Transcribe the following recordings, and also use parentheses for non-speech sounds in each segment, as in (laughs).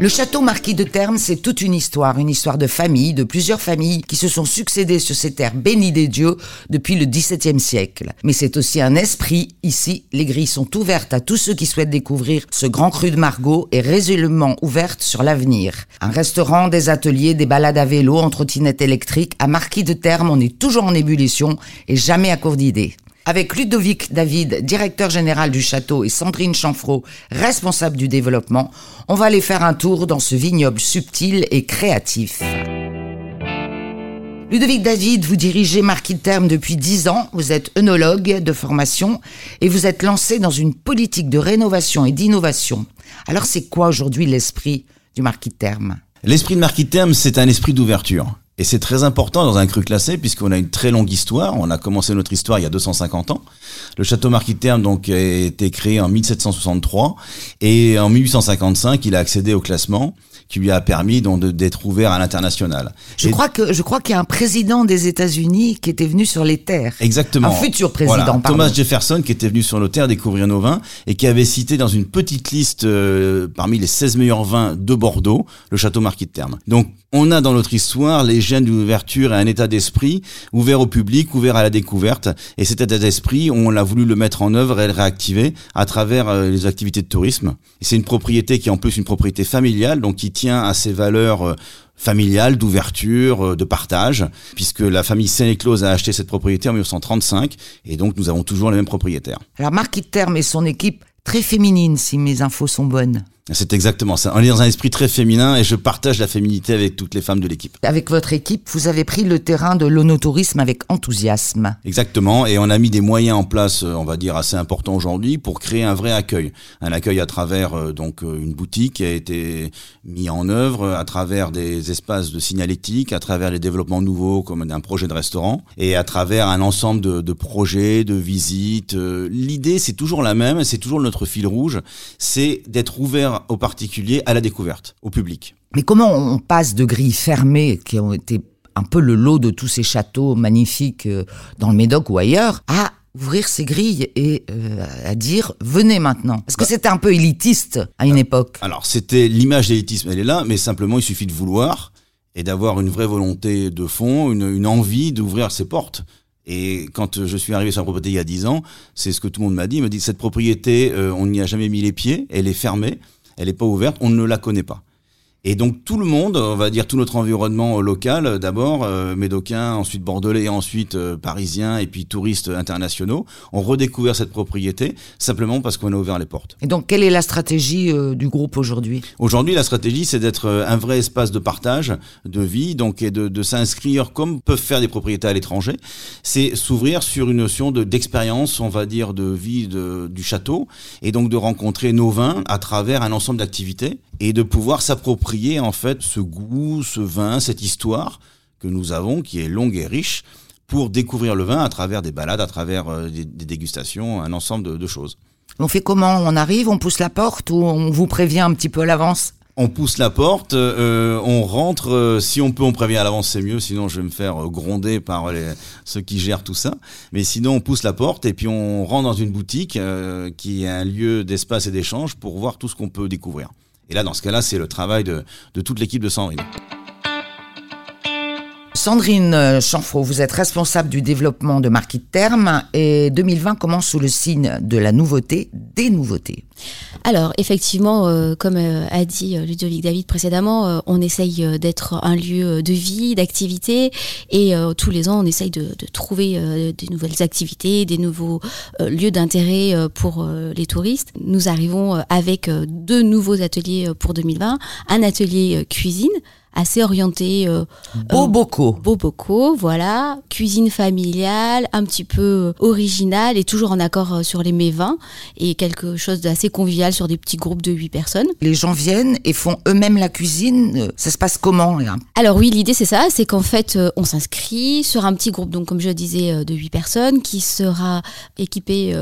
Le château marquis de Terme, c'est toute une histoire, une histoire de famille, de plusieurs familles qui se sont succédées sur ces terres bénies des dieux depuis le XVIIe siècle. Mais c'est aussi un esprit. Ici, les grilles sont ouvertes à tous ceux qui souhaitent découvrir ce grand cru de Margot et résolument ouvertes sur l'avenir. Un restaurant, des ateliers, des balades à vélo, en trottinette électrique. À Marquis de Terme, on est toujours en ébullition et jamais à court d'idées. Avec Ludovic David, directeur général du château, et Sandrine Chanfreau, responsable du développement, on va aller faire un tour dans ce vignoble subtil et créatif. Ludovic David, vous dirigez Marquis de Terme depuis 10 ans, vous êtes œnologue de formation et vous êtes lancé dans une politique de rénovation et d'innovation. Alors c'est quoi aujourd'hui l'esprit du Marquis de Terme L'esprit de Marquis de Terme, c'est un esprit d'ouverture. Et c'est très important dans un cru classé puisqu'on a une très longue histoire. On a commencé notre histoire il y a 250 ans. Le château Marquis de Terme donc a été créé en 1763 et en 1855 il a accédé au classement qui lui a permis donc d'être ouvert à l'international. Je crois que je crois qu'il y a un président des États-Unis qui était venu sur les terres. Exactement. Un futur président. Voilà, Thomas Jefferson qui était venu sur nos terres découvrir nos vins et qui avait cité dans une petite liste euh, parmi les 16 meilleurs vins de Bordeaux le château Marquis de Terme. Donc on a dans notre histoire les gènes d'une ouverture et un état d'esprit ouvert au public, ouvert à la découverte. Et cet état d'esprit, on l'a voulu le mettre en œuvre et le réactiver à travers euh, les activités de tourisme. C'est une propriété qui est en plus une propriété familiale, donc qui tient à ses valeurs euh, familiales, d'ouverture, euh, de partage, puisque la famille Sénéclose a acheté cette propriété en 1935, et donc nous avons toujours les mêmes propriétaires. Alors Marc Terme et son équipe, très féminine si mes infos sont bonnes. C'est exactement ça. On est dans un esprit très féminin et je partage la féminité avec toutes les femmes de l'équipe. Avec votre équipe, vous avez pris le terrain de l'onotourisme avec enthousiasme. Exactement. Et on a mis des moyens en place, euh, on va dire, assez importants aujourd'hui pour créer un vrai accueil. Un accueil à travers euh, donc euh, une boutique qui a été mis en œuvre, à travers des espaces de signalétique, à travers les développements nouveaux comme un projet de restaurant et à travers un ensemble de, de projets, de visites. L'idée, c'est toujours la même, c'est toujours notre fil rouge, c'est d'être ouvert aux particuliers à la découverte, au public. Mais comment on passe de grilles fermées qui ont été un peu le lot de tous ces châteaux magnifiques euh, dans le Médoc ou ailleurs à ouvrir ces grilles et euh, à dire venez maintenant? Parce que bah. c'était un peu élitiste à une époque. Alors c'était l'image d'élitisme, elle est là, mais simplement il suffit de vouloir et d'avoir une vraie volonté de fond, une, envie d'ouvrir ses portes. Et quand je suis arrivé sur la propriété il y a 10 ans, c'est ce que tout le monde m'a dit. Il m'a dit cette propriété, euh, on n'y a jamais mis les pieds, elle est fermée elle n'est pas ouverte, on ne la connaît pas. Et donc tout le monde, on va dire tout notre environnement local, d'abord euh, médocain, ensuite bordelais, ensuite euh, parisien, et puis touristes internationaux, ont redécouvert cette propriété simplement parce qu'on a ouvert les portes. Et donc quelle est la stratégie euh, du groupe aujourd'hui? Aujourd'hui, la stratégie, c'est d'être un vrai espace de partage, de vie, donc et de, de s'inscrire comme peuvent faire des propriétés à l'étranger. C'est s'ouvrir sur une notion de d'expérience, on va dire, de vie de, du château, et donc de rencontrer nos vins à travers un ensemble d'activités et de pouvoir s'approprier en fait ce goût, ce vin, cette histoire que nous avons qui est longue et riche pour découvrir le vin à travers des balades, à travers euh, des, dégustations, un ensemble de, choses. On fait comment? On arrive, on pousse la porte ou on vous prévient un petit peu à l'avance? On pousse la porte, euh, on rentre. Euh, si on peut, on prévient à l'avance, c'est mieux. Sinon, je vais me faire gronder par les, ceux qui gèrent tout ça. Mais sinon, on pousse la porte et puis on rentre dans une boutique qui est un lieu d'espace et d'échange pour voir tout ce qu'on peut découvrir. Et là, dans ce cas-là, c'est le travail de, toute l'équipe de Sandrine. Sandrine euh, Chanfro, vous êtes responsable du développement de Marquis de Terme et 2020 commence sous le signe de la nouveauté, des nouveautés. Alors effectivement, euh, comme euh, a dit Ludovic David précédemment, on essaye d'être un lieu de vie, d'activité et tous les ans on essaye de, de trouver des nouvelles activités, des nouveaux lieux d'intérêt pour les touristes. Nous arrivons avec deux nouveaux ateliers pour 2020, un atelier cuisine assez orienté euh. Beau bocaux, voilà, cuisine familiale, un petit peu euh, originale et toujours en accord euh, sur les mets vins et quelque chose d'assez convivial sur des petits groupes de 8 personnes. Les gens viennent et font eux-mêmes la cuisine. Ça se passe comment Alors oui, l'idée c'est ça, c'est qu'en fait on s'inscrit sur un petit groupe donc comme je disais de 8 personnes qui sera équipé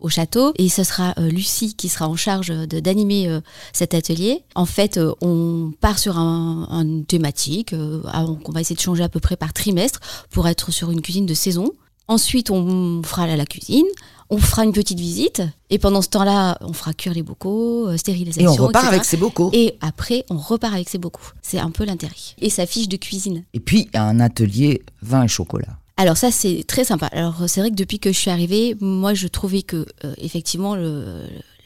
au château et ce sera Lucie qui sera en charge d'animer cet atelier. En fait, on part sur un une thématique euh, qu'on va essayer de changer à peu près par trimestre pour être sur une cuisine de saison. Ensuite, on fera la cuisine on fera une petite visite et pendant ce temps-là, on fera cuire les bocaux, euh, stérilisation. Et on repart avec ses bocaux. Et après, on repart avec ses bocaux. C'est un peu l'intérêt. Et sa fiche de cuisine. Et puis, un atelier vin et chocolat. Alors ça c'est très sympa. Alors c'est vrai que depuis que je suis arrivée, moi je trouvais que euh, effectivement le,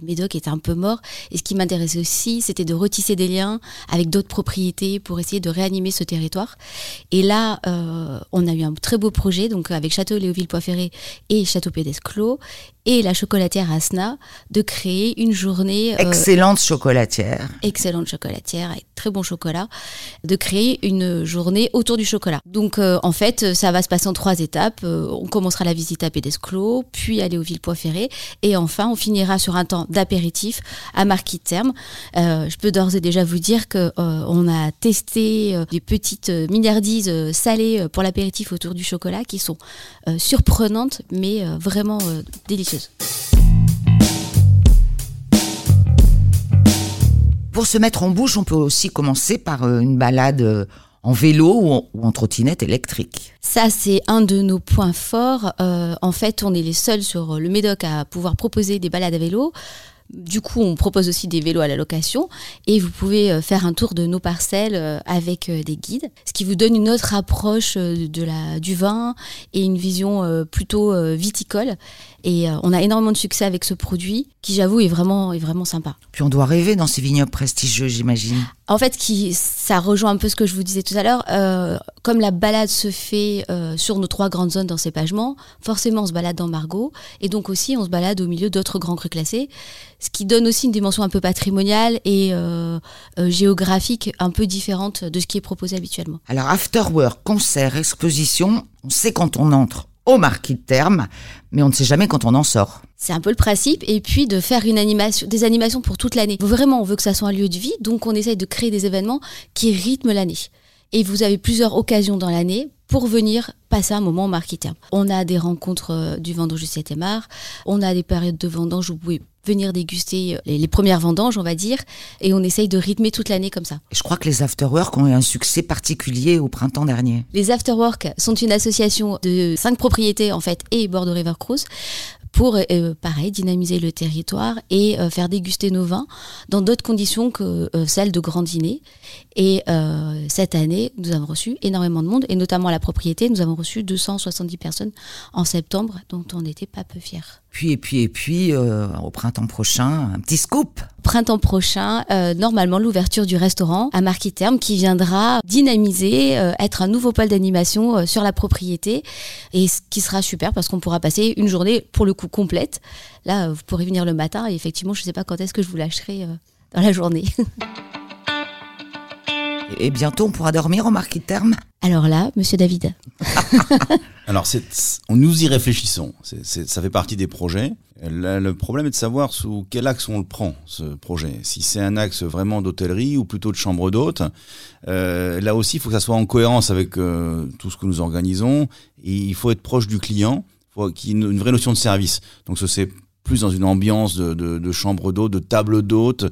le Médoc était un peu mort. Et ce qui m'intéressait aussi, c'était de retisser des liens avec d'autres propriétés pour essayer de réanimer ce territoire. Et là, euh, on a eu un très beau projet, donc avec Château Léoville-Poiferré et Château Pédesclos et la chocolatière Asna de créer une journée euh, excellente chocolatière excellente chocolatière avec très bon chocolat de créer une journée autour du chocolat. Donc euh, en fait ça va se passer en trois étapes. Euh, on commencera la visite à Pédesclos puis aller au Villepoix-Ferré et enfin on finira sur un temps d'apéritif à Marquis de Terme. Je peux d'ores et déjà vous dire que on a testé des petites milliardises salées pour l'apéritif autour du chocolat qui sont surprenantes mais vraiment délicieuses pour se mettre en bouche, on peut aussi commencer par euh, une balade euh, en vélo ou en, trottinette électrique. Ça, c'est un de nos points forts. Euh, en fait, on est les seuls sur le Médoc à pouvoir proposer des balades à vélo. Du coup, on propose aussi des vélos à la location et vous pouvez faire un tour de nos parcelles avec des guides, ce qui vous donne une autre approche du vin et une vision plutôt viticole. Et on a énormément de succès avec ce produit qui, j'avoue, est vraiment, est vraiment sympa. Puis on doit rêver dans ces vignobles prestigieux, j'imagine. En fait, qui, ça rejoint un peu ce que je vous disais tout à l'heure. comme la balade se fait sur nos trois grandes zones d'encépagement, forcément on se balade dans Margot et donc aussi on se balade au milieu d'autres grands crus classés ce qui donne aussi une dimension un peu patrimoniale et euh, euh, géographique un peu différente de ce qui est proposé habituellement. Alors, after work, concert, exposition, on sait quand on entre au marquis de terme, mais on ne sait jamais quand on en sort. C'est un peu le principe, et puis de faire une animation, des animations pour toute l'année. Vraiment, on veut que ça soit un lieu de vie, donc on essaye de créer des événements qui rythment l'année. Et vous avez plusieurs occasions dans l'année pour venir passer un moment au terme. On a des rencontres euh, du vendange du 7e art, on a des périodes de vendange où vous pouvez venir déguster euh, les, premières vendanges, on va dire, et on essaye de rythmer toute l'année comme ça. Je crois que les afterwork ont eu un succès particulier au printemps dernier. Les afterwork sont une association de cinq propriétés en fait et Bordeaux River Cruise pour, euh, pareil, dynamiser le territoire et euh, faire déguster nos vins dans d'autres conditions que celles de grand dîner. Et cette année, nous avons reçu énormément de monde, et notamment à la propriété, nous avons reçu 270 personnes en septembre, dont on n'était pas peu fiers. Puis, et puis, et puis, au printemps prochain, un petit scoop. Printemps prochain, euh, normalement l'ouverture du restaurant à Marquis Terme qui viendra dynamiser, euh, être un nouveau pôle d'animation euh, sur la propriété et ce qui sera super parce qu'on pourra passer une journée pour le coup complète. Là, vous pourrez venir le matin et effectivement, je ne sais pas quand est-ce que je vous lâcherai dans la journée. (laughs) Et bientôt, on pourra dormir au marquis de terme Alors là, monsieur David. (laughs) Alors, nous y réfléchissons. ça fait partie des projets. le problème est de savoir sous quel axe on le prend, ce projet. Si c'est un axe vraiment d'hôtellerie ou plutôt de chambre d'hôte. Euh, là aussi, il faut que ça soit en cohérence avec euh, tout ce que nous organisons. Et il faut être proche du client. Il faut qu'il y ait une, vraie notion de service. Donc, ce c'est plus dans une ambiance de, de, chambre d'hôte, de table d'hôte,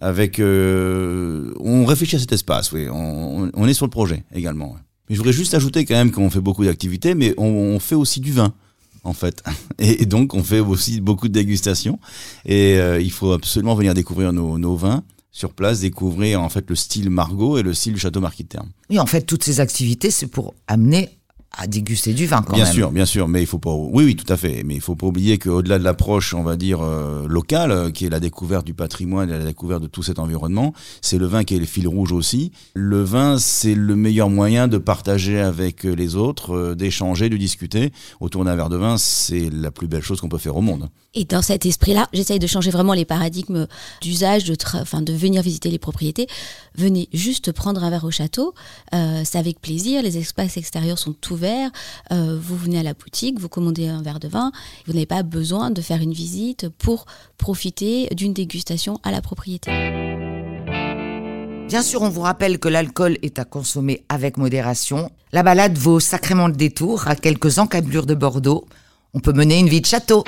avec. Euh, on réfléchit à cet espace, oui. On, est sur le projet également. Mais je voudrais juste ajouter quand même qu'on fait beaucoup d'activités, mais on, fait aussi du vin en fait. (laughs) Et, donc, on fait aussi beaucoup de dégustations. Et euh, il faut absolument venir découvrir nos, vins sur place, découvrir en fait le style Margot et le style Château Marquis de Terme. Oui, en fait, toutes ces activités, c'est pour amener à déguster du vin quand bien même. Bien sûr, bien sûr, mais il faut pas. Oui, oui, tout à fait. Mais il faut pas oublier qu'au-delà de l'approche, on va dire euh, locale, euh, qui est la découverte du patrimoine et la découverte de tout cet environnement, c'est le vin qui est le fil rouge aussi. Le vin, c'est le meilleur moyen de partager avec les autres, euh, d'échanger, de discuter. Autour d'un verre de vin, c'est la plus belle chose qu'on peut faire au monde. Et dans cet esprit-là, j'essaye de changer vraiment les paradigmes d'usage, de, de venir visiter les propriétés. Venez juste prendre un verre au château, c'est avec plaisir. Les espaces extérieurs sont ouverts euh, vous venez à la boutique, vous commandez un verre de vin, vous n'avez pas besoin de faire une visite pour profiter d'une dégustation à la propriété. Bien sûr, on vous rappelle que l'alcool est à consommer avec modération. La balade vaut sacrément le détour à quelques encablures de Bordeaux. On peut mener une vie de château.